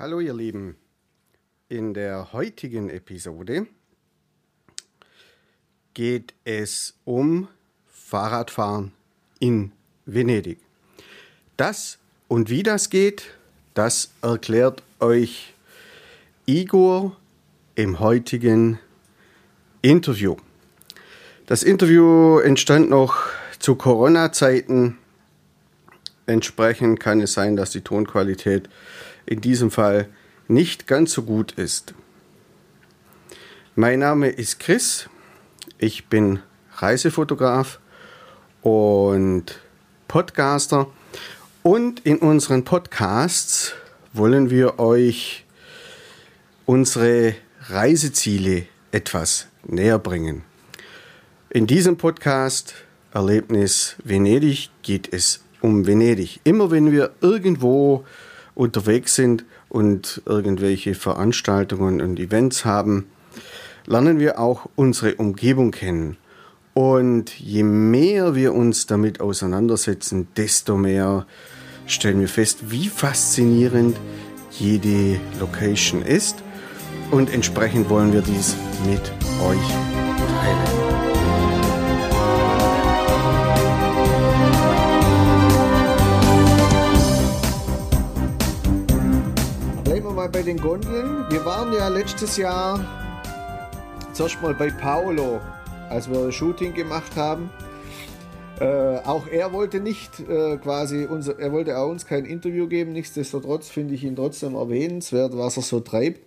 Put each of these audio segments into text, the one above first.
Hallo ihr Lieben. In der heutigen Episode geht es um Fahrradfahren in Venedig. Das und wie das geht, das erklärt euch Igor im heutigen Interview. Das Interview entstand noch zu Corona-Zeiten. Entsprechend kann es sein, dass die Tonqualität in diesem Fall nicht ganz so gut ist. Mein Name ist Chris, ich bin Reisefotograf und Podcaster und in unseren Podcasts wollen wir euch unsere Reiseziele etwas näher bringen. In diesem Podcast Erlebnis Venedig geht es um Venedig. Immer wenn wir irgendwo unterwegs sind und irgendwelche Veranstaltungen und Events haben, lernen wir auch unsere Umgebung kennen. Und je mehr wir uns damit auseinandersetzen, desto mehr stellen wir fest, wie faszinierend jede Location ist. Und entsprechend wollen wir dies mit euch teilen. Bei den Gondeln. Wir waren ja letztes Jahr zuerst mal bei Paolo, als wir ein Shooting gemacht haben. Äh, auch er wollte nicht äh, quasi, unser, er wollte auch uns kein Interview geben. Nichtsdestotrotz finde ich ihn trotzdem erwähnenswert, was er so treibt.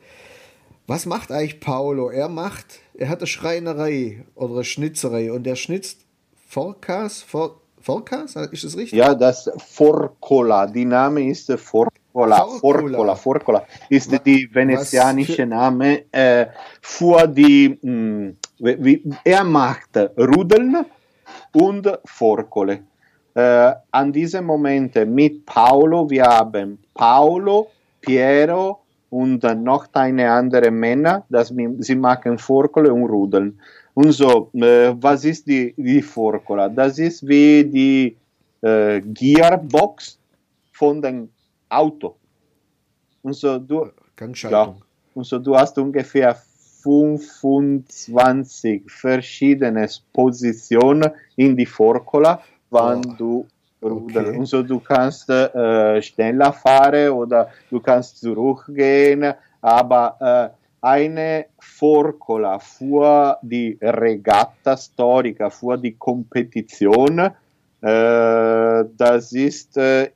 Was macht eigentlich Paolo? Er macht, er hat eine Schreinerei oder eine Schnitzerei und er schnitzt Forkas, For, Forkas, ist das richtig? Ja, das Forcola, die Name ist Forcola. Forcola, Forcola, Forcola ist was, die venezianische Name äh, für die, mh, wie, er macht Rudeln und Forcole. Äh, an diesem Moment mit Paolo, wir haben Paolo, Piero und noch eine andere Männer, das, sie machen Forcole und Rudeln. Und so, äh, was ist die, die Forcola? Das ist wie die äh, Gearbox von dem Auto. Und so du, ja, und so du hast ungefähr 25 verschiedene Positionen in die Forcola, wann oh. du ruderst. Okay. Und so du kannst äh, schneller fahren oder du kannst zurückgehen, aber äh, eine Forcola für die Regatta Storica, für die Kompetition, äh, das ist äh,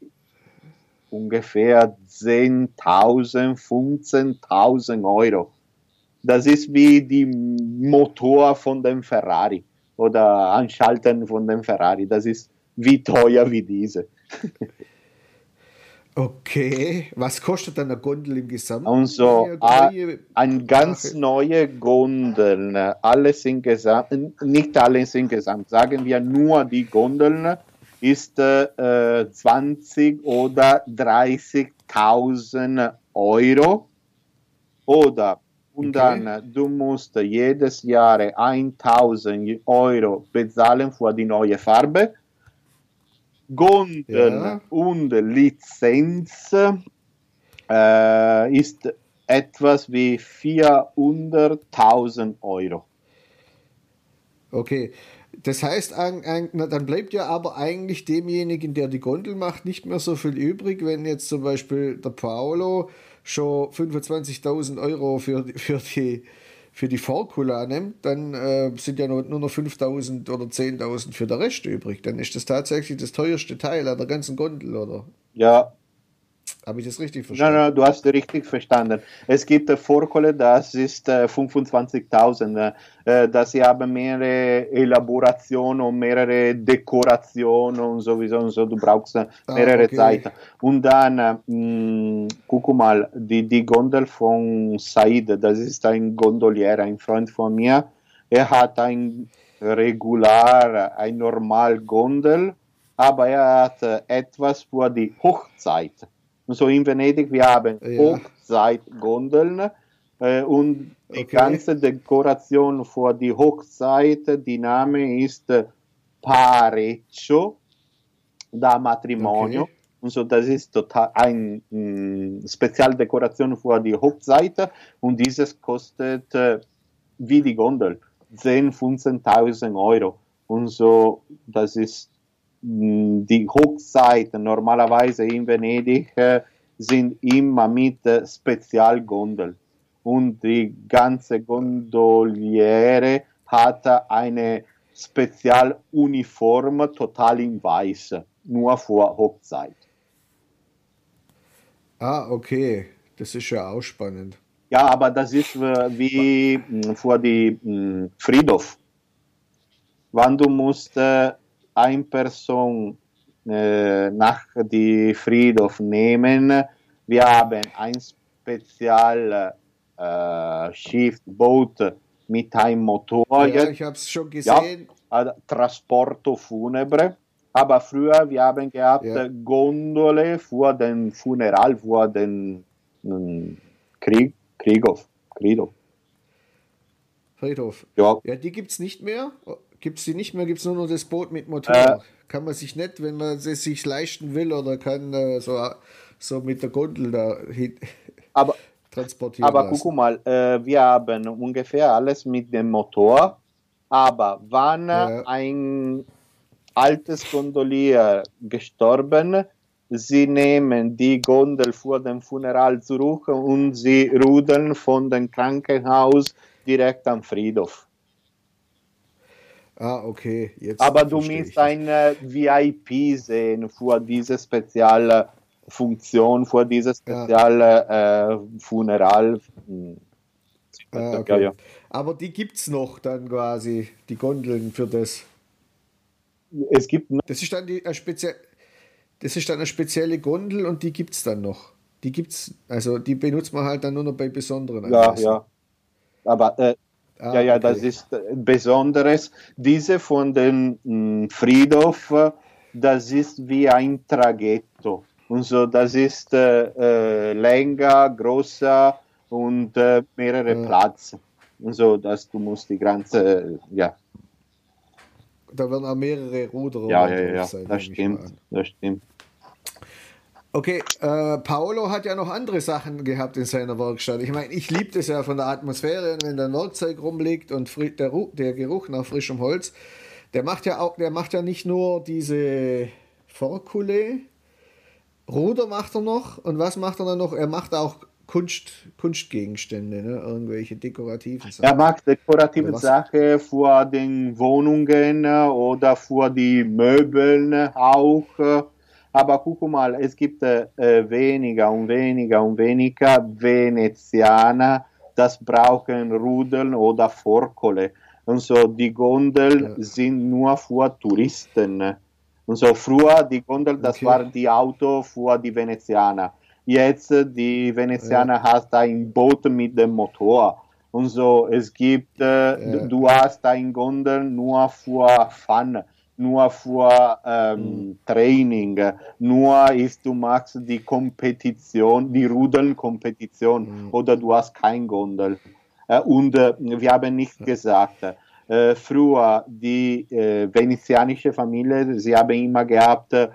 ungefähr 10.000, 15.000 Euro. Das ist wie die Motor von dem Ferrari oder Anschalten von dem Ferrari. Das ist wie teuer wie diese. Okay, was kostet eine Gondel im Gesamt? Und so ein ganz neue Gondeln, alles insgesamt, nicht alles insgesamt, sagen wir nur die Gondeln, ist äh, 20 oder 30.000 Euro. Oder und okay. dann du musst jedes Jahr 1000 Euro bezahlen für die neue Farbe. Gondeln ja. und Lizenz äh, ist etwas wie 400.000 Euro. Okay, das heißt, dann bleibt ja aber eigentlich demjenigen, der die Gondel macht, nicht mehr so viel übrig, wenn jetzt zum Beispiel der Paolo schon 25.000 Euro für, für die für die Forkula nimmt, dann äh, sind ja nur, nur noch 5.000 oder 10.000 für den Rest übrig. Dann ist das tatsächlich das teuerste Teil an der ganzen Gondel, oder? Ja, habe ich das richtig verstanden? Nein, nein, du hast richtig verstanden. Es gibt äh, Vorkohle, das ist äh, 25.000. Äh, dass sie haben mehrere Elaborationen und mehrere Dekorationen und sowieso und so. Du brauchst äh, ah, mehrere ah, okay. Zeiten. Und dann, äh, mh, guck mal, die, die Gondel von Said, das ist ein Gondolier, ein Freund von mir. Er hat ein regular, ein normal Gondel, aber er hat äh, etwas für die Hochzeit so in Venedig, wir haben ja. Hochzeitgondeln äh, und die okay. ganze Dekoration für die Hochzeit, die Name ist Parecchio da Matrimonio. Okay. Und so, das ist total eine mm, Spezialdekoration für die Hochzeit und dieses kostet äh, wie die Gondel 10.000, 15.000 Euro. Und so, das ist die Hochzeit normalerweise in Venedig äh, sind immer mit äh, Spezialgondel. Und die ganze Gondoliere hat eine Spezialuniform total in weiß, nur vor Hochzeit. Ah, okay. Das ist ja auch spannend. Ja, aber das ist äh, wie vor die mh, Friedhof. Wann du musst eine Person äh, nach die Friedhof nehmen, wir haben ein spezielles äh, Schiff, Boot mit einem Motor. Ja, ich habe es schon gesehen. Ja, Transporto Funebre. Aber früher, wir haben gehabt ja. Gondole für den Funeral, für den ähm, Krieg, Krieghof. Friedhof. Friedhof. Ja. ja, die gibt es nicht mehr. Gibt es die nicht mehr? Gibt es nur noch das Boot mit Motor? Äh, kann man sich nicht, wenn man es sich leisten will oder kann äh, so, so mit der Gondel da hin aber, transportieren Aber lassen. guck mal, äh, wir haben ungefähr alles mit dem Motor, aber wann ja. ein altes Gondolier gestorben, sie nehmen die Gondel vor dem Funeral zurück und sie rudeln von dem Krankenhaus direkt am Friedhof. Ah, okay. Jetzt Aber du musst ein VIP sehen für diese spezielle Funktion, für diese spezielle ja. äh, Funeral. Hm. Ah, okay. ja, ja. Aber die gibt es noch dann quasi, die Gondeln für das. Es gibt noch. Das ist dann die, spezie das ist dann eine spezielle Gondel und die gibt es dann noch. Die gibt's, also die benutzt man halt dann nur noch bei besonderen Ja, Anlässen. ja. Aber äh, ah, ja, ja, okay. das ist äh, Besonderes. Diese von dem mh, hm, Friedhof, das ist wie ein Traghetto. Und so, das ist äh, äh länger, größer und äh, mehrere ja. Platz. Und so, dass du musst die ganze, ja, da werden auch mehrere Ruder ja, ja, ja, sein, das stimmt, das stimmt. Okay, äh, Paolo hat ja noch andere Sachen gehabt in seiner Werkstatt. Ich meine, ich liebe das ja von der Atmosphäre, wenn da ein Werkzeug rumliegt und der, der Geruch nach frischem Holz. Der macht ja auch, der macht ja nicht nur diese Forkule, Ruder macht er noch und was macht er dann noch? Er macht auch Kunst, Kunstgegenstände, ne? irgendwelche dekorativen Sachen. Er macht dekorative Sachen für den Wohnungen oder für die Möbeln auch. Aber guck mal, es gibt äh, weniger und weniger und weniger Venezianer, das brauchen Rudeln oder Forkole. Und so die Gondeln ja. sind nur für Touristen. Und so früher die Gondel, das okay. waren die Auto für die Venezianer jetzt die Venezianer ja. hast ein Boot mit dem Motor. Und so, es gibt, äh, ja. du hast ein Gondel nur für Fun, nur für ähm, mhm. Training, nur ist, du machst die Kompetition, die Rudeln-Kompetition mhm. oder du hast kein Gondel. Äh, und äh, wir haben nicht gesagt, äh, früher die äh, venezianische Familie, sie haben immer gehabt, äh,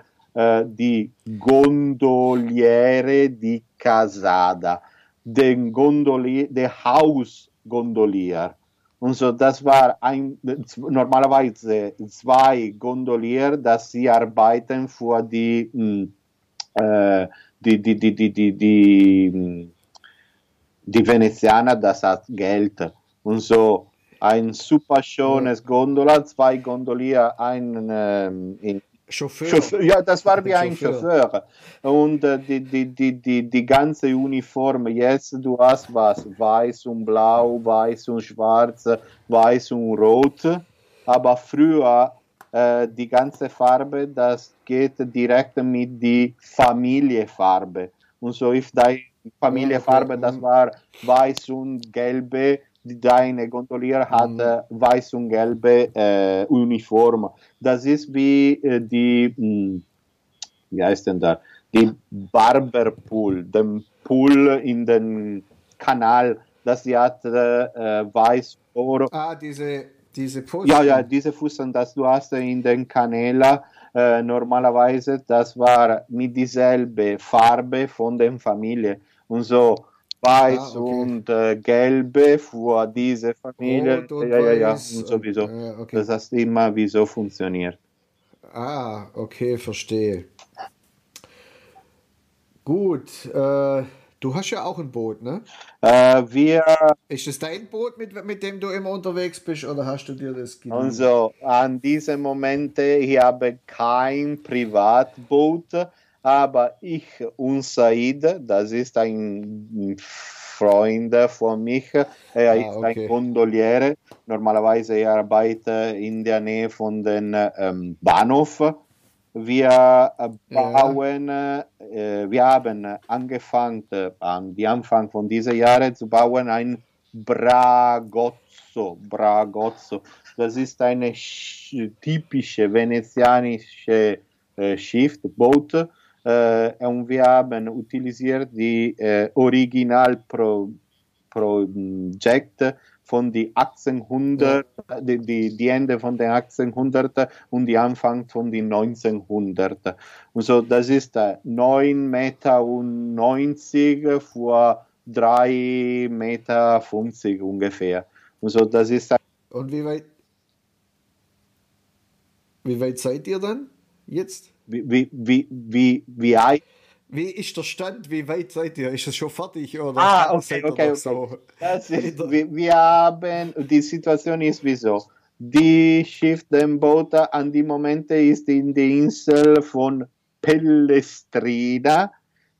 die Gondoliere di Casada, den Gondolier, der Hausgondolier. Und so, das war ein, normalerweise zwei Gondolier, dass sie arbeiten für die, äh, die, die, die, die, die, die, die Venezianer, das hat Geld. Und so, ein super schönes Gondola, zwei Gondolier, ein ähm, in Chauffeur. Chauffeur. Ja, das war wie ein Chauffeur. Chauffeur. Und äh, die, die, die, die, die ganze Uniform, jetzt du hast was, weiß und blau, weiß und schwarz, weiß und rot. Aber früher äh, die ganze Farbe, das geht direkt mit die Familienfarbe. Und so ist deine Familienfarbe, das war weiß und gelbe deine Gondolier hat mhm. äh, weiß und gelbe äh, Uniform. Das ist wie äh, die, mh, hm, wie heißt denn da, die Barberpool, den Pool in den Kanal, das sie hat äh, weiß Oro. Ah, diese, diese Fusten. Ja, ja, diese Fusten, das du hast in den Kanälen äh, normalerweise das war mit dieselbe Farbe von der Familie und so weiß ah, okay. und äh, gelbe für diese Familie. Rot ja, ja, ja, und sowieso. Äh, okay. Das heißt immer, wie so funktioniert. Ah, okay, verstehe. Gut, äh, du hast ja auch ein Boot, ne? Äh, wir. Ist es dein Boot, mit, mit dem du immer unterwegs bist, oder hast du dir das geliehen? Also, an diesem Moment, ich habe kein Privatboot, aber ich und Said, das ist ein Freund von mich, er ah, ist okay. ein Gondoliere. Normalerweise er arbeitet in der Nähe von den ähm, Bahnhof wir äh, bauen, ja. äh, wir haben angefangen, an die Anfang von diesem Jahr zu bauen ein Bragozzo. Bragozzo. Das ist eine typische venezianische äh, Schiff, Äh, und wir haben utilisiert die äh, Originalprojekte von die 1800, ja. die, die, die, Ende von den 1800 und die Anfang von den 1900. Und so, das ist 9,90 Meter vor 3,50 Meter ungefähr. Und so, das ist Und wie weit, wie weit seid ihr dann jetzt? Wie, wie, wie, wie, wie ist der Stand? Wie weit seid ihr? Ist es schon fertig? Oder ah, okay, okay, okay. So? Ist, wir, wir, haben, die Situation ist wie so. Die Schiff, dem Boot an die Momente ist in der Insel von Pellestrina.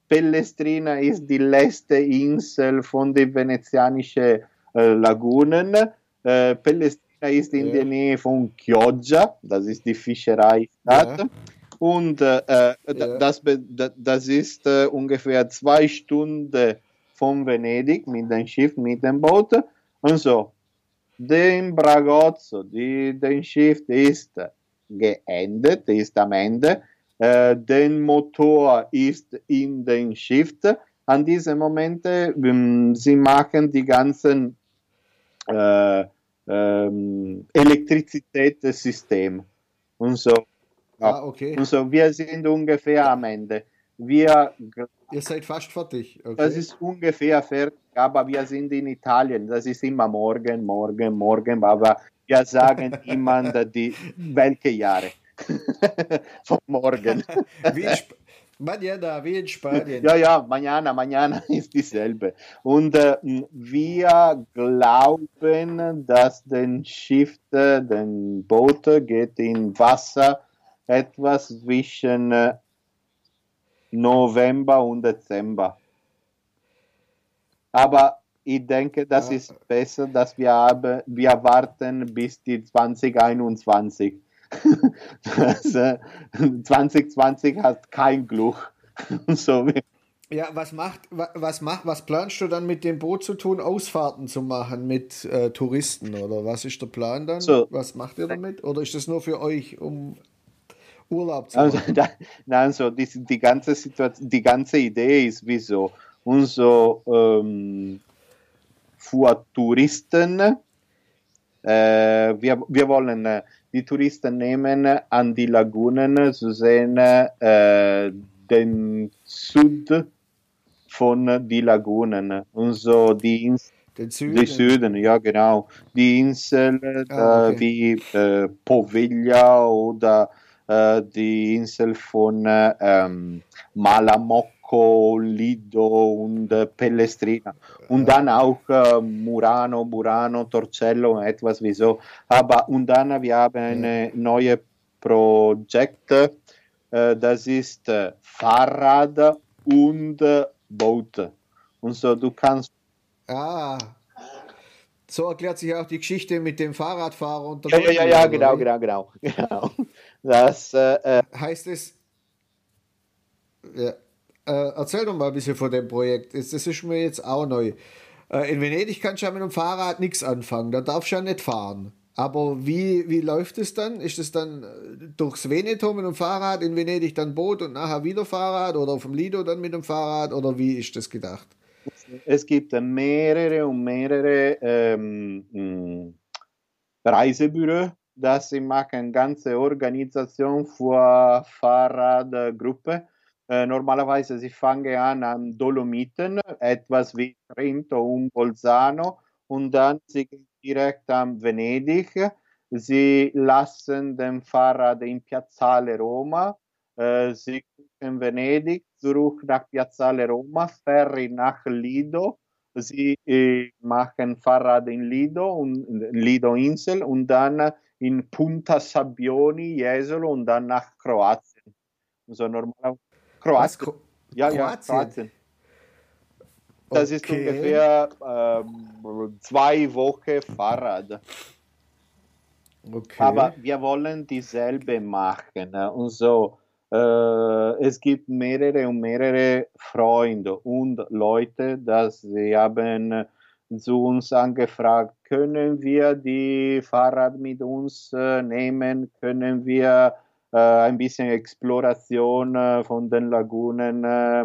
Pellestrina ist die letzte Insel von den venezianischen äh, Lagunen. Äh, Pellestrina ist in ja. der Nähe von Chioggia, das ist die Fischereistadt. Ja. Und äh, äh ja. das, das ist äh, ungefähr zwei Stunden von Venedig mit dem Schiff, mit dem Boot. Und so, den Bragozzo, die, den Schiff ist geendet, ist am Ende. Äh, der Motor ist in den Schiff. An diesem Moment, ähm, sie machen die ganzen äh, ähm, Elektrizitätssystem und so. Ah, okay. Also wir sind ungefähr am Ende. Wir, Ihr seid fast fertig. Okay. Das ist ungefähr fertig, aber wir sind in Italien. Das ist immer morgen, morgen, morgen, aber wir sagen immer die, welche Jahre von morgen. wie Mañana, wie in Spanien. Ja, ja, mañana, mañana ist dieselbe. Und äh, wir glauben, dass den Schiff, den Boot geht in Wasser etwas zwischen äh, November und Dezember. Aber ich denke, das ja. ist besser, dass wir, haben, wir warten bis die 2021. das, äh, 2020 hat kein Glück. so ja, was macht, was macht, was planst du dann mit dem Boot zu tun, Ausfahrten zu machen mit äh, Touristen oder was ist der Plan dann? So, was macht ihr damit? Oder ist das nur für euch, um Urlaub zu machen. Also, da, also die, die, ganze Situation, die ganze Idee ist wieso unser ähm, für Touristen, äh, wir, wir wollen äh, die Touristen nehmen an die Lagunen zu sehen, äh, den Süd von die Lagunen und so die Insel. Den Süden. Die Süden, ja genau. Die Insel ah, okay. wie äh, Poveglia oder äh, die Insel von ähm, Malamocco, Lido und äh, Pellestrina. Und dann auch äh, Murano, Murano, Torcello, etwas wie so. Aber und dann wir haben ein neues Projekt, äh, das ist äh, Fahrrad und Boot. Und so du kannst. Ah, so erklärt sich auch die Geschichte mit dem Fahrradfahrer und der Ja, ja, ja, ja, genau, genau, genau, genau. Das äh, äh, heißt es. Ja, äh, erzähl doch mal ein bisschen von dem Projekt. Das ist mir jetzt auch neu. Äh, in Venedig kannst du ja mit dem Fahrrad nichts anfangen. Da darfst du ja nicht fahren. Aber wie, wie läuft es dann? Ist es dann äh, durchs Veneto mit dem Fahrrad, in Venedig dann Boot und nachher wieder Fahrrad oder dem Lido dann mit dem Fahrrad oder wie ist das gedacht? Es gibt mehrere und mehrere ähm, Reisebüros dass sie machen ganze Organisation für Fahrradgruppe. Äh, normalerweise sie fangen an an Dolomiten, etwas wie Trento und Bolzano und dann sie gehen direkt an Venedig. Sie lassen den Fahrrad in Piazzale Roma. Äh, sie in Venedig, zurück nach Piazzale Roma, Ferry nach Lido. Sie äh, machen Fahrrad in Lido und Lido Insel und dann in Punta Sabbioni, Jesolo und dann nach Kroatien. Also normal Kroatien. Kro ja, Kroatien. ja, Kroatien. Das okay. ist ungefähr ähm, zwei Wochen Fahrrad. Okay. Aber wir wollen dieselbe machen. Und so, äh, es gibt mehrere und mehrere Freunde und Leute, dass sie haben zu uns angefragt, können wir die Fahrrad mit uns äh, nehmen, können wir äh, ein bisschen Exploration äh, von den Lagunen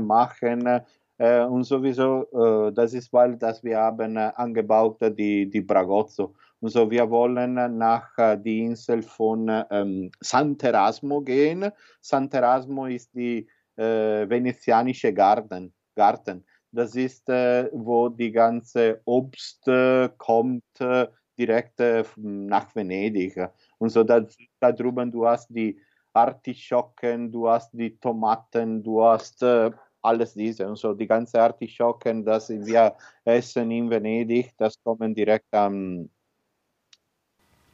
machen, und sowieso, das ist, weil dass wir haben angebaut die, die Bragozzo. Und so, wir wollen nach die Insel von ähm, Sant'Erasmo gehen. Sant'Erasmo ist die äh, venezianische Garten. Garten. Das ist, äh, wo die ganze Obst äh, kommt, äh, direkt äh, nach Venedig. Und so da, da drüben, du hast die Artischocken, du hast die Tomaten, du hast äh, alles diese und so die ganze Artischocken, das wir essen in Venedig, das kommen direkt am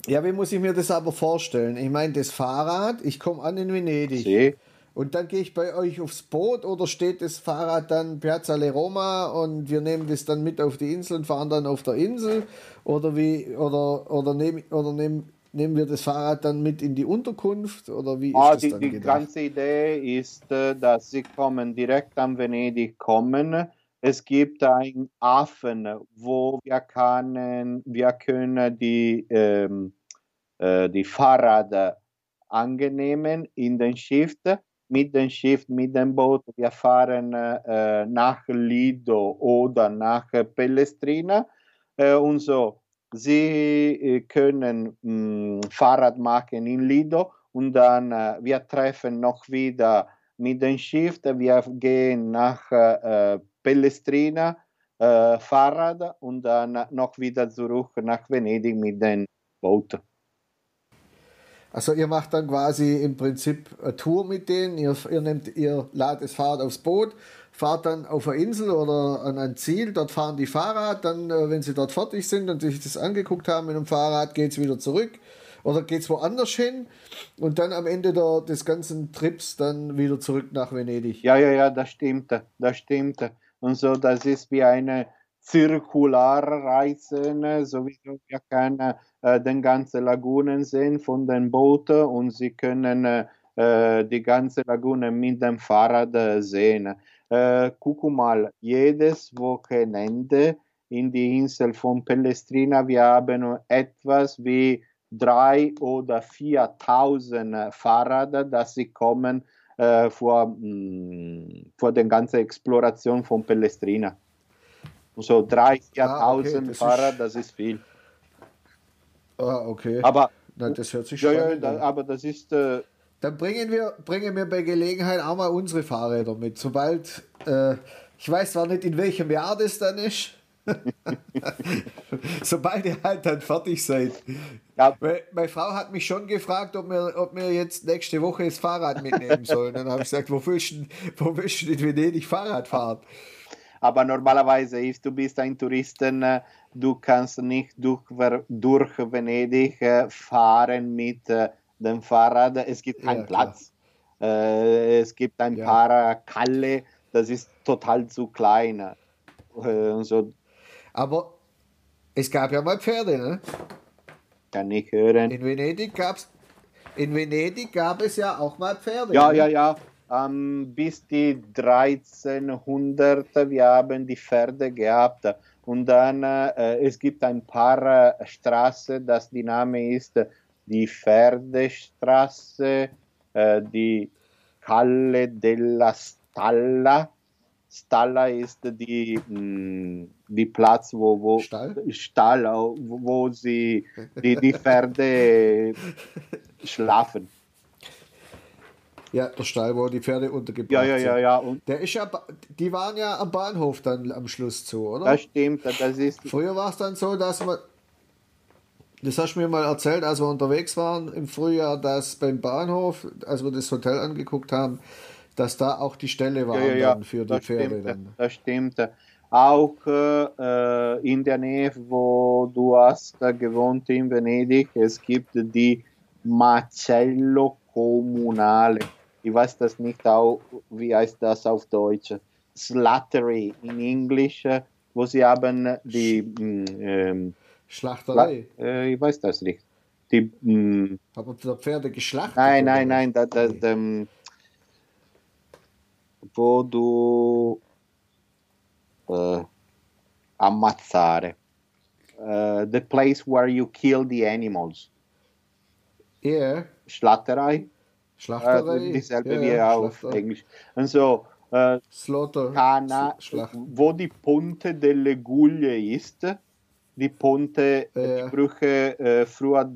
ja, wie muss ich mir das aber vorstellen? Ich meine, das Fahrrad, ich komme an in Venedig. Sie. Und dann gehe ich bei euch aufs Boot oder steht das Fahrrad dann Piazza Le Roma und wir nehmen das dann mit auf die Insel und fahren dann auf der Insel? Oder wie, oder, oder nehmen, oder nehmen, nehmen wir das Fahrrad dann mit in die Unterkunft oder wie ist ah, das die, dann Die gedacht? ganze Idee ist, äh, dass sie kommen direkt an Venedig kommen. Es gibt einen Hafen, wo wir können, wir können die, ähm, äh, die Fahrräder angenehmen in den Schiff, mit dem Schiff, mit dem Boot. Wir fahren äh, nach Lido oder nach Pellestrina äh, und so Sie äh, können mh, mm, Fahrrad machen in Lido und dann äh, wir treffen noch wieder mit dem Schiff. Wir gehen nach äh, Pellestrina äh, Fahrrad und dann noch wieder zurück nach Venedig mit dem Boot. Also ihr macht dann quasi im Prinzip eine Tour mit denen, ihr, ihr, nehmt, ihr ladet das Fahrrad aufs Boot, fahrt dann auf eine Insel oder an ein Ziel, dort fahren die Fahrrad, dann, äh, wenn sie dort fertig sind und sich das angeguckt haben mit dem Fahrrad, geht es wieder zurück oder geht es woanders hin und dann am Ende der, des ganzen Trips dann wieder zurück nach Venedig. Ja, ja, ja, das stimmt, das stimmt. Und so, das ist wie eine Zirkularreise, ne? sowieso wir können äh, den ganzen Lagunen sehen von den Booten und sie können äh, die ganze Lagune mit dem Fahrrad äh, sehen. Äh, guck mal, jedes Wochenende in die Insel von Pellestrina, wir haben etwas wie drei oder 4.000 Fahrräder, dass sie kommen äh, vor, mh, mm, vor der ganzen Exploration von Pellestrina. So 3.000, 4.000 ah, okay, Fahrräder, das ist viel. Ah, okay. Aber Nein, das hört sich schon ja, ja, da, aber das ist äh, dann bringen wir, bringen wir bei Gelegenheit auch mal unsere Fahrräder mit. Sobald, äh, ich weiß zwar nicht, in welchem Jahr das dann ist. Sobald ihr halt dann fertig seid. Ja. Meine Frau hat mich schon gefragt, ob wir, ob wir jetzt nächste Woche das Fahrrad mitnehmen sollen. Dann habe ich gesagt, wo willst du, wo willst du in Venedig Fahrrad fahren? Aber normalerweise ist, du bist ein Touristen, äh, du kannst nicht durch, durch Venedig äh, fahren mit äh, dem Fahrrad. Es gibt keinen ja, Platz. Äh, es gibt ein ja. paar Kalle, das ist total zu klein. Äh, so. Aber es gab ja mal Pferde, ne? Kann ich hören. In Venedig gab's in Venedig gab es ja auch mal Pferde. Ja, ne? ja, ja. Ähm, bis die 1300 wir haben die Pferde gehabt. Und dann äh, es gibt ein paar äh, Straßen, das die Name ist die Pferdestraße, äh, die Calle della Stalla, Stalla ist die, mh, die Platz, wo, wo Stall, Stall wo, wo sie die, die Pferde schlafen. Ja, der Stall, wo die Pferde untergebracht Ja, ja, ja, sind. ja. Und Der ist ja, die waren ja am Bahnhof dann am Schluss zu, oder? das stimmt, das ist Früher war es dann so, dass man, das hast du mir mal erzählt, als wir unterwegs waren im Frühjahr, dass beim Bahnhof, als wir das Hotel angeguckt haben, dass da auch die Ställe waren ja, ja, ja, dann für die Pferde. Stimmt, Dann. das stimmt. Auch äh, in der Nähe, wo du hast äh, gewohnt in Venedig, es gibt die Macello Comunale. Ich weiß das nicht, auch, wie heißt das auf Deutsch? Slattery in Englisch, wo sie haben die, mh, ähm, Schlachterei. äh, ich weiß das nicht. Die, mh, Haben wir Pferde geschlachtet? Nein, nein, nein, das, das, ähm, wo du äh, ammazzare. Äh, the place where you kill the animals. Ja, Schlatterei. Schlachterei. Äh, dieselbe ja, wie ja, auf Schlachter- Englisch. Und so, äh, Slaughter. Cana, Schlacht. wo die Ponte delle Guglie ist, die Ponte, Ja. die Brücke äh, früher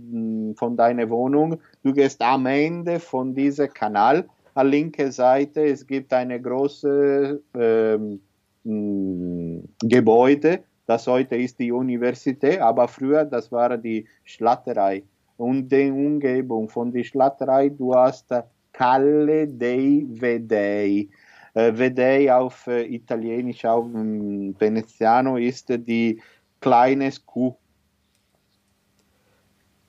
von deiner Wohnung. Du gehst am Ende von diesem Kanal, an linke Seite, es gibt eine große ähm, Gebäude, das heute ist die Universität, aber früher, das war die Schlatterei. Und die Umgebung von der Schlatterei, du hast Calle dei Vedei. Äh, Vedei auf äh, Italienisch, auf Veneziano ist die kleines Kuh.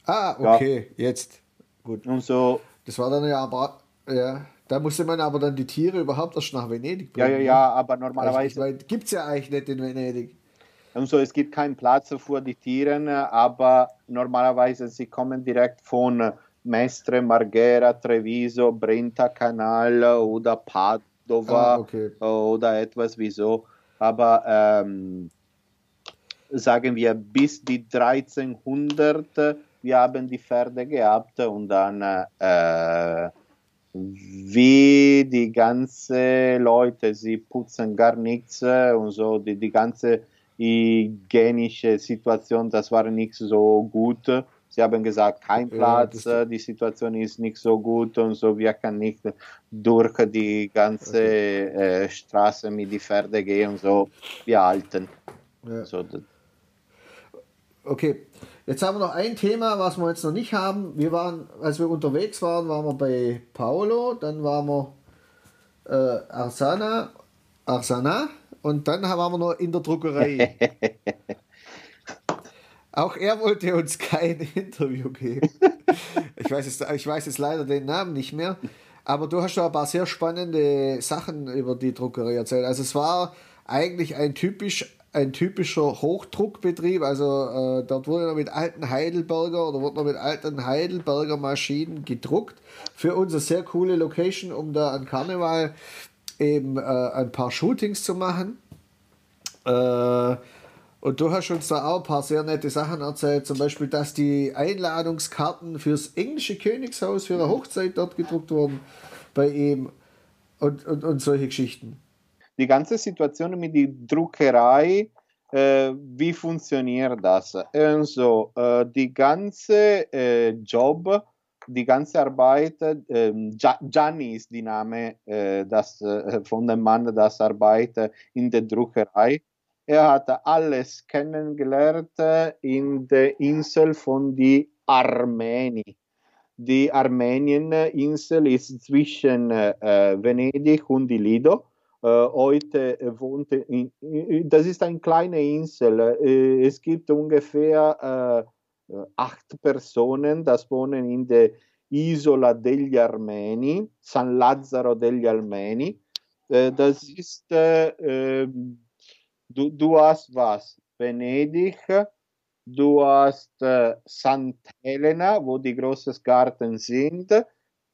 Ah, Ja. okay, jetzt. Gut. Und so, Das war dann ja aber, ja, da musste man aber dann die Tiere überhaupt erst nach Venedig ja, bringen. ja, ja, aber ne? Also, ich normalerweise, mein, gibt's ja eigentlich nicht in Venedig. Und so, es gibt keinen Platz für die Tiere, aber normalerweise sie kommen direkt von Mestre, Marghera, Treviso, Brenta Kanal oder Padova. Ah, okay. oder etwas wie so. Aber ähm, sagen wir bis die 1300, wir haben die Pferde gehabt und dann äh, wie die ganze Leute, sie putzen gar nichts und so, die, die ganze hygienische Situation, das war nicht so gut. Sie haben gesagt, kein Ja, Platz, äh, die Situation ist nicht so gut und so, wir können nicht durch die ganze äh, Straße mit die Pferde gehen und so, wir halten. Ja. So, Okay, jetzt haben wir noch ein Thema, was wir jetzt noch nicht haben. Wir waren, als wir unterwegs waren, waren wir bei Paolo, dann waren wir äh, Arsana, Arsana und dann waren wir noch in der Druckerei. Auch er wollte uns kein Interview geben. Ich weiß, jetzt, ich weiß jetzt leider den Namen nicht mehr. Aber du hast da ein paar sehr spannende Sachen über die Druckerei erzählt. Also es war eigentlich ein, typisch, ein typischer Hochdruckbetrieb. Also äh, dort wurde noch mit alten Heidelberger oder wurde noch mit alten Heidelberger Maschinen gedruckt. Für uns eine sehr coole Location, um da an Karneval eben äh, ein paar Shootings zu machen. Äh, und du hast uns da auch ein paar sehr nette Sachen erzählt, zum Beispiel, dass die Einladungskarten fürs englische Königshaus für eine Hochzeit dort gedruckt wurden bei ihm und, und, und solche Geschichten. die ganze Situation mit der Druckerei, äh, wie funktioniert das? Also, äh, die ganze äh, Job, die ganze Arbeit, äh, Gianni ist die Name äh, das, äh, von dem Mann, das arbeitet in der Druckerei. Er hat alles kennengelernt äh, in der Insel von die Armeni. Die Armenien-Insel ist zwischen äh, Venedig und die Lido. Äh, heute äh, wohnt in, das ist eine kleine Insel. Äh, es gibt ungefähr äh, acht Personen, das wohnen in der Isola degli Armeni, San Lazzaro degli Armeni. Äh, das ist, äh, du, du hast was? Venedig, du hast äh, Sant'Elena, wo die großen Garten sind.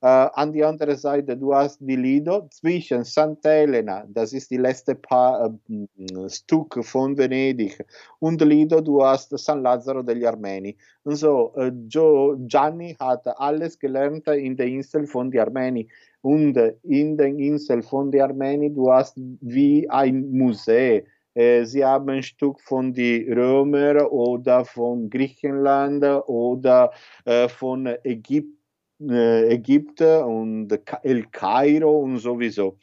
Uh, an die andere Seite, du hast die Lido zwischen Santa Elena, das ist die letzte pa uh, Stück von Venedig, und Lido, du hast San Lazzaro degli Armeni. Und so, Joe, Gianni hat alles gelernt in der Insel von den Armeni. Und in den Inseln von der Armenien, du hast wie ein Museum. Sie haben ein Stück von den Römer oder von Griechenland oder von Ägypten Ägypten und El Kairo und sowieso.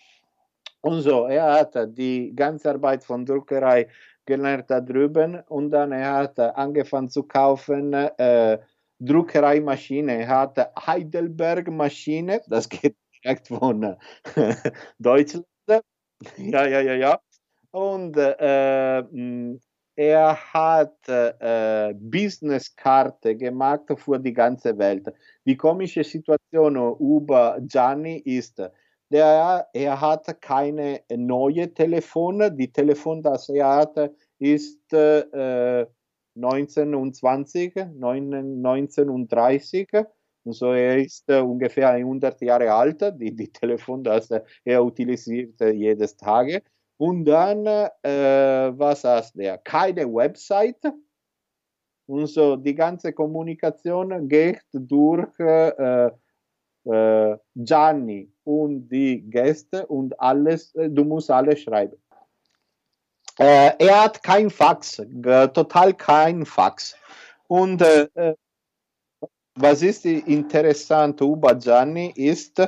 Und so, er hat die ganze Arbeit von Druckerei gelernt da drüben und dann er hat angefangen zu kaufen äh, Druckereimaschine. Er hat Heidelberg Maschine, das geht direkt von äh, Deutschland. Ja, ja, ja, ja. Und äh, er hat äh, Businesskarte gemacht für die ganze Welt. Die komische Situation über Gianni ist, der, er hat keine neue Telefone. Die Telefon, das er hat, ist äh, 1920, 1930. Und so er ist äh, ungefähr 100 Jahre alt. Die, die Telefon, das er utilisiert jedes Tage. Und dann, äh, was heißt der? Keine Website. Und so die ganze Kommunikation geht durch äh, äh, Gianni und die Gäste und alles, du musst alles schreiben. Er hat kein Fax, total kein Fax. Und was ist interessant über Gianni ist,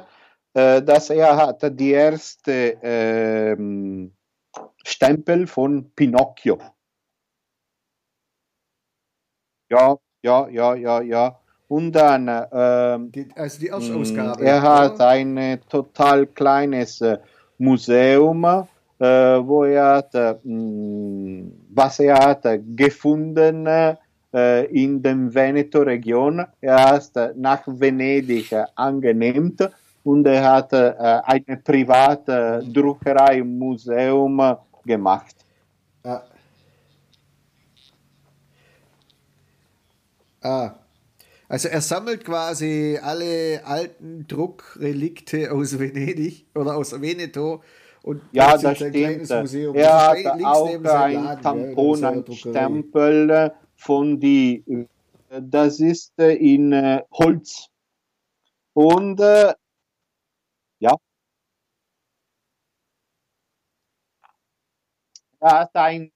dass er hat die erste ähm, Stempel von Pinocchio. Ja, ja, ja, ja, ja. Und dann, ähm, die, also die Erstausgabe. Er hat ein äh, total kleines äh, Museum, äh, wo er hat, äh, was er hat gefunden äh, in der Veneto-Region. Er hat nach Venedig angenehmt und er hat äh, eine private Druckerei Museum gemacht. Ah. ah. Also er sammelt quasi alle alten Druckrelikte aus Venedig oder aus Veneto und ja, das stimmt. Er hat auch ein Tampon, ein Stempel von die, das ist in äh, Holz. Und äh, ja. Er hat ein,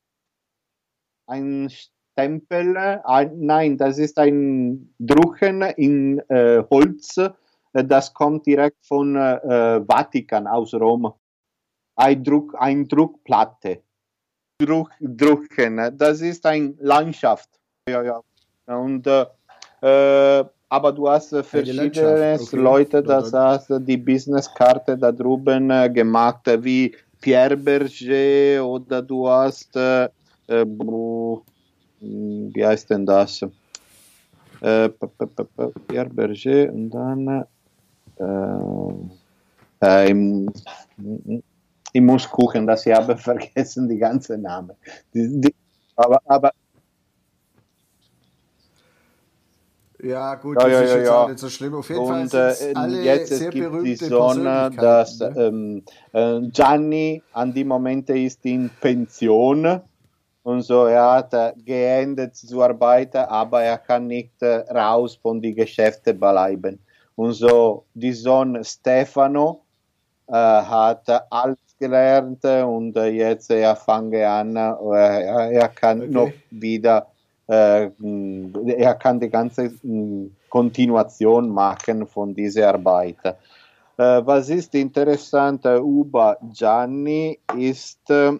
ein Stempel, ein, nein, das ist ein Drucken in äh, Holz, das kommt direkt von äh, Vatikan aus Rom. Ein, Druck, ein Druckplatte. Druck, drucken, das ist eine Landschaft. Ja, ja. Und äh, äh aber du hast äh, verschiedene okay. Leute, das hast die Businesskarte da drüben äh, gemacht, wie Pierre Berger oder du hast, äh, äh wie heißt denn das? Äh, Pierre Berger und dann äh, im, ich muss gucken, dass ich habe vergessen die ganze Name. Die, die, aber, aber Ja, gut, ja, das ja, ist jetzt ja. nicht so schlimm. Auf jeden und, Fall sind äh, alle jetzt sehr es gibt die Sonne, dass ne? ähm, äh, Gianni an die Momente ist in Pension und so. Er hat geendet zu arbeiten, aber er kann nicht äh, raus von die Geschäfte bleiben. Und so, die Sohn Stefano äh, hat alles gelernt und äh, jetzt er fange an, er kann okay. noch wieder äh, er kann die ganze Kontinuation machen von dieser Arbeit. Äh, was ist interessant über Gianni ist, äh,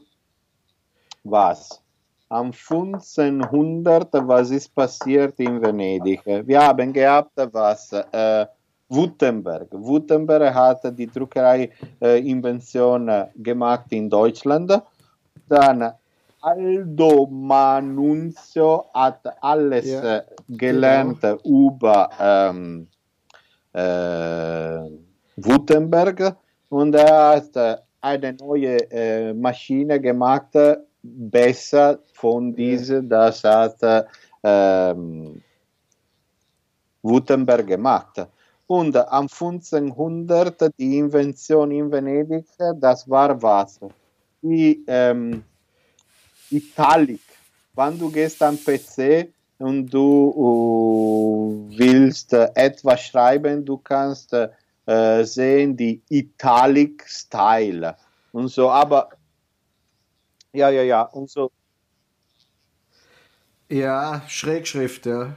was? Am 1500, was ist passiert in Venedig? Wir haben gehabt, was? Äh, Württemberg. Württemberg hat die Druckerei-Invention gemacht in Deutschland. Dann Aldo Manunzio hat alles ja, gelernt genau. über ähm, äh, Württemberg und er hat eine neue äh, Maschine gemacht, besser von dieser, das hat ähm, Württemberg gemacht. Und am 1500 die Invention in Venedig, das war was? Die ähm, Italic. Wenn du gehst am PC und du uh, willst etwas schreiben, du kannst äh, sehen, die Italic Style und so, aber ja, ja, ja, und so. Ja, Schrägschrift, ja.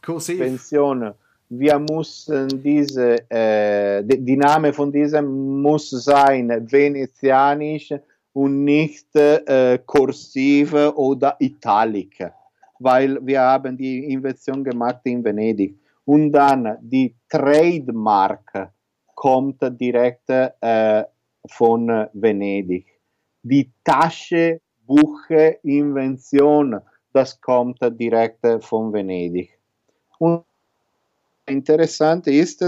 Kursiv. Pension. Wir müssen diese, äh, die, die Name von diesem muss sein venezianisch und nicht äh, kursiv oder italic, weil wir haben die Invention gemacht in Venedig. Und dann die Trademark kommt direkt äh, von Venedig. Die Tasche, Buche, Invention, das kommt direkt von Venedig. Und interessant ist,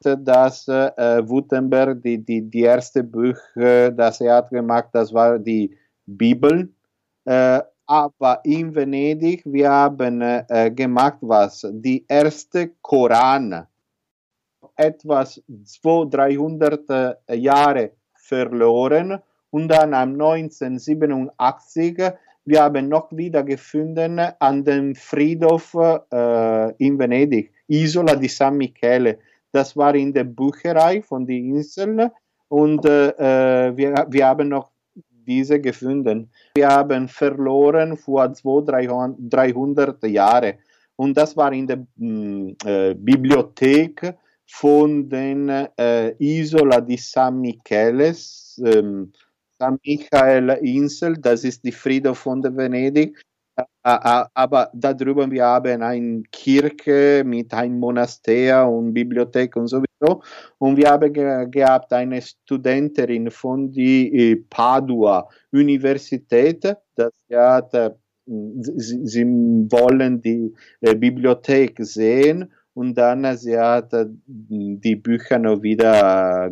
dass äh, Gutenberg die, die, die erste Buch, äh, das er hat gemacht, das war die Bibel. Äh, aber in Venedig, wir haben äh, gemacht was? Die erste Koran. Etwas 200, 300 äh, Jahre verloren und dann am 1987 wir haben noch wieder gefunden an dem Friedhof äh, in Venedig, Isola di San Michele. Das war in der Bücherei von den Inseln und äh, äh wir, wir haben noch diese gefunden. Wir haben verloren vor 200, 300 Jahren und das war in der mm, äh, Bibliothek von den äh, Isola di San Micheles. Ähm, San Michael Insel, das ist die Friedhof von Venedig. Aber darüber wir haben eine Kirche mit einem Monaster und Bibliothek und sowieso. Und wir haben ge gehabt eine Studentin von der äh, Padua Universität, das hat, äh, sie, sie, wollen die äh, Bibliothek sehen und dann sie hat die Bücher noch wieder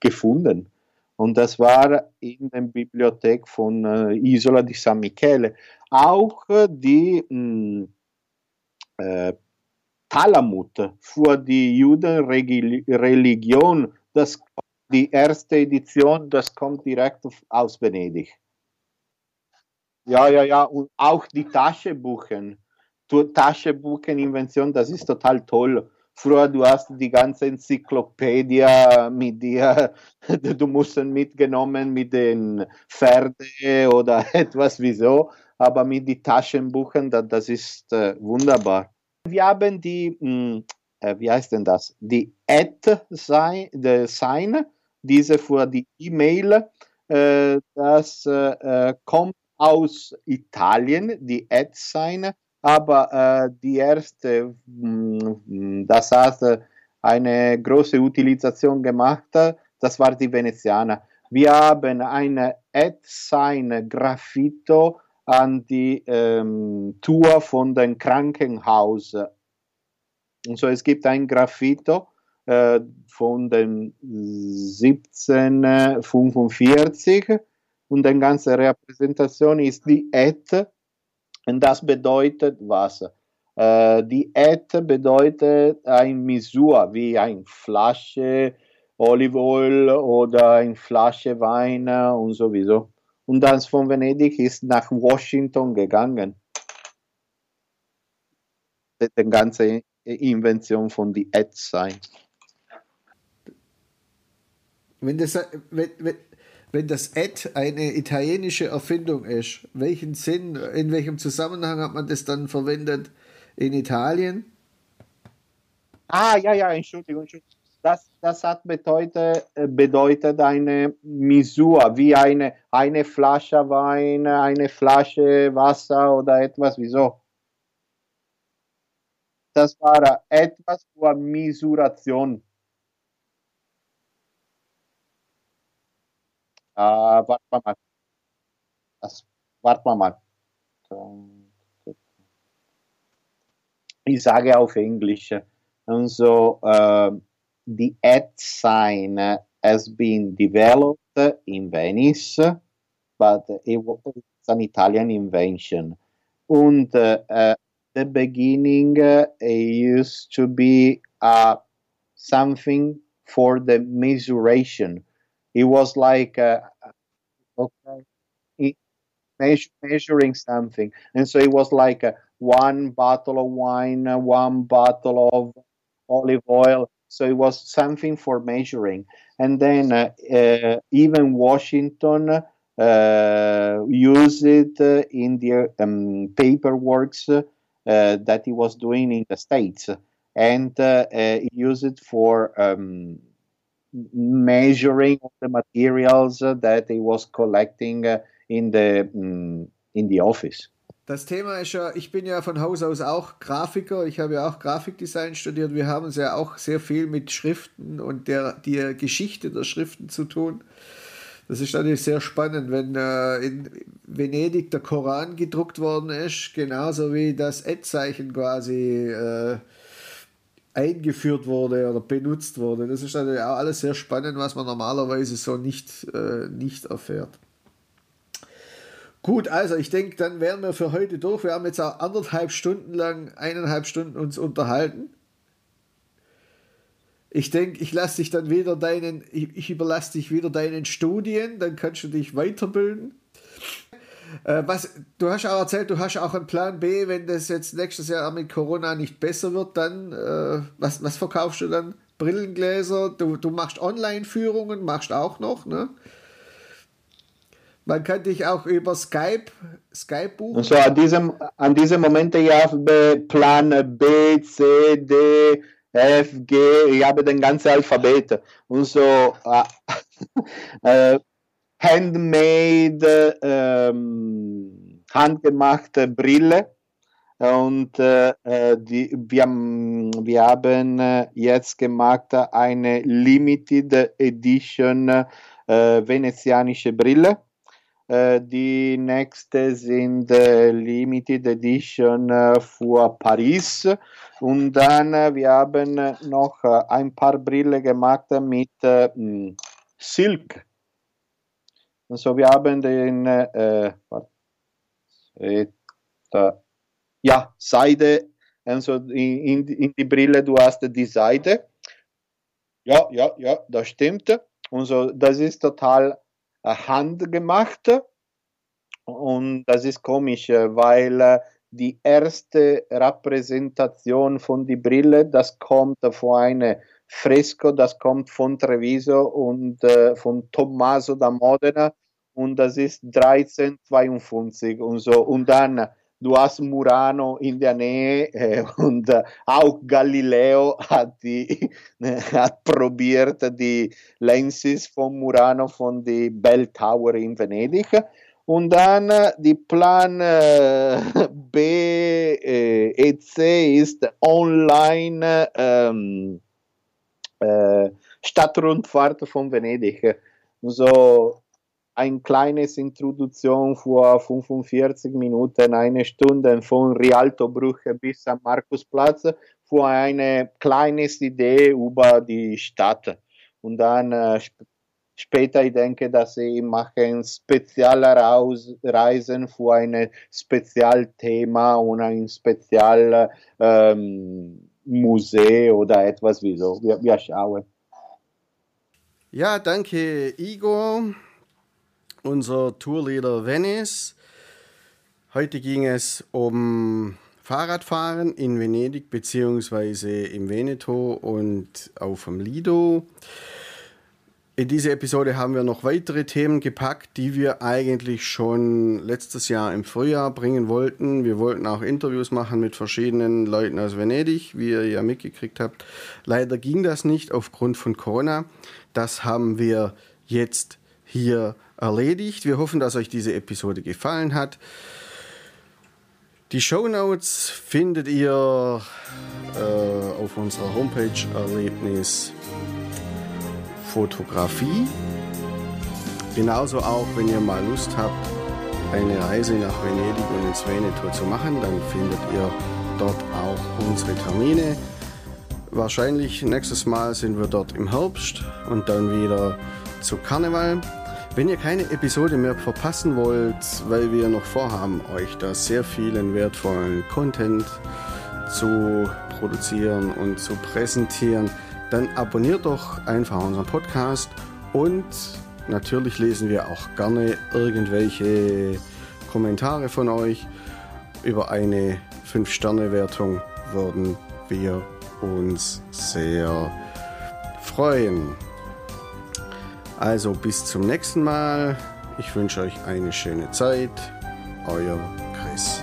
gefunden. Und das war in der Bibliothek von äh, Isola di San Michele. Auch die mh, hm, äh, Talamut für die Judenreligion, das, die erste Edition, das kommt direkt aus Venedig. Ja, ja, ja, und auch die Taschenbuchen, Taschenbucheninvention, das ist total toll. Früher, du hast die ganze Enzyklopädie mit dir, du musst mitgenommen mit den Pferde oder etwas wieso, aber mit den Taschenbuchen, das, ist äh, wunderbar. Wir haben die, hm, äh, wie heißt denn das? Die Ad-Sign, diese für die E-Mail, äh, das kommt aus Italien, die Ad-Sign aber äh, die erste, mh, mm, das hat eine große Utilisation gemacht, das war die Venezianer. Wir haben eine Ad-Sign Graffito an die ähm, Tour von dem Krankenhaus. Und so, es gibt ein Graffito äh, von dem 1745 und die ganze Repräsentation ist die Ad und das bedeutet was? Äh, die Et bedeutet ein Misur, wie eine Flasche Olivenöl oder eine Flasche Wein und sowieso. Und dann von Venedig ist nach Washington gegangen. Die ganze Invention von die Et sein. Wenn das, wenn, wenn, wenn das Ad eine italienische Erfindung ist, welchen Sinn, in welchem Zusammenhang hat man das dann verwendet in Italien? Ah, ja, ja, Entschuldigung, Entschuldigung. Das, das hat bedeutet, bedeutet eine Misur, wie eine, eine Flasche Wein, eine Flasche Wasser oder etwas, wieso? Das war etwas für Misuration. Äh, warte mal. Das, warte mal. Ich sage auf Englisch. Und so, uh, the ad sign has been developed in Venice, but it was an Italian invention. And uh, uh, the beginning uh, used to be uh, something for the measuration it was like uh, okay it, measure, measuring something. And so it was like a, one bottle of wine, uh, one bottle of olive oil. So it was something for measuring. And then uh, uh, even Washington uh, used it uh, in the um, paperworks uh, that he was doing in the States. And he used it for um, measuring the materials that he was collecting in the, um, in the office. Das Thema ist ja, ich bin ja von Haus aus auch Grafiker, ich habe ja auch Grafikdesign studiert. Wir haben es ja auch sehr viel mit Schriften und der, der Geschichte der Schriften zu tun. Das ist natürlich sehr spannend, wenn äh, in Venedig der Koran gedruckt worden ist, genauso wie das Ad-Zeichen quasi äh, eingeführt wurde oder benutzt wurde. Das ist natürlich auch alles sehr spannend, was man normalerweise so nicht, äh, nicht erfährt. Gut, also ich denke, dann wären wir für heute durch. Wir haben jetzt auch anderthalb Stunden lang, eineinhalb Stunden uns unterhalten. Ich denke, ich lasse dich dann wieder deinen, ich, ich überlasse dich wieder deinen Studien, dann kannst du dich weiterbilden. Äh, was, du hast auch erzählt, du hast auch einen Plan B, wenn das jetzt nächstes Jahr mit Corona nicht besser wird, dann, äh, was, was verkaufst du dann? Brillengläser, du, du machst Online-Führungen, machst auch noch, ne? Man kann dich auch über Skype, Skype buchen. So an diesem, an diesem Moment, habe Plan B, C, D, F, G, ich habe den ganzen Alphabet. Und so äh, äh, handmade, ähm, handgemachte Brille. Und äh, äh die, wir, wir haben jetzt gemacht eine Limited Edition äh, venezianische Brille äh, die nächste sind äh, Limited Edition äh, für Paris. Und dann, wir haben noch ein paar Brillen gemacht mit Silk. Also wir haben den, äh, ja, Seide, also in, in die Brille, du hast die Seite. Ja, ja, ja, das stimmt. Und so, das ist total handgemacht. Und das ist komisch, weil äh, die erste Repräsentation von die Brille, das kommt von einem Fresco, das kommt von Treviso und äh, von Tommaso da Modena und das ist 1352 und so. Und dann du hast Murano in der Nähe äh, und äh, auch Galileo hat, die, hat probiert die Lenses von Murano von der Bell Tower in Venedig. Und dann äh, die Plan äh, B äh, et C ist online ähm, äh, Stadtrundfahrt von Venedig. So ein kleines Introduktion vor 45 Minuten, eine Stunde von Rialto Brücke bis am Markusplatz für eine kleine Idee über die Stadt. Und dann äh, sp später, ich denke, dass sie machen spezielle Reisen für ein Spezialthema und ein Spezial ähm, Museum oder etwas wie so. Wir, wir schauen. Ja, danke, Igor unser Tourleader Venice. Heute ging es um Fahrradfahren in Venedig bzw. im Veneto und auf dem Lido. In dieser Episode haben wir noch weitere Themen gepackt, die wir eigentlich schon letztes Jahr im Frühjahr bringen wollten. Wir wollten auch Interviews machen mit verschiedenen Leuten aus Venedig, wie ihr ja mitgekriegt habt. Leider ging das nicht aufgrund von Corona. Das haben wir jetzt hier erledigt. Wir hoffen, dass euch diese Episode gefallen hat. Die Show Notes findet ihr äh, auf unserer Homepage Erlebnis Fotografie. Genauso auch, wenn ihr mal Lust habt, eine Reise nach Venedig und ins Veneto zu machen, dann findet ihr dort auch unsere Termine. Wahrscheinlich nächstes Mal sind wir dort im Herbst und dann wieder zu Karneval. Wenn ihr keine Episode mehr verpassen wollt, weil wir noch vorhaben, euch da sehr vielen wertvollen Content zu produzieren und zu präsentieren, dann abonniert doch einfach unseren Podcast und natürlich lesen wir auch gerne irgendwelche Kommentare von euch. Über eine 5-Sterne-Wertung würden wir uns sehr freuen. Also bis zum nächsten Mal. Ich wünsche euch eine schöne Zeit. Euer Chris.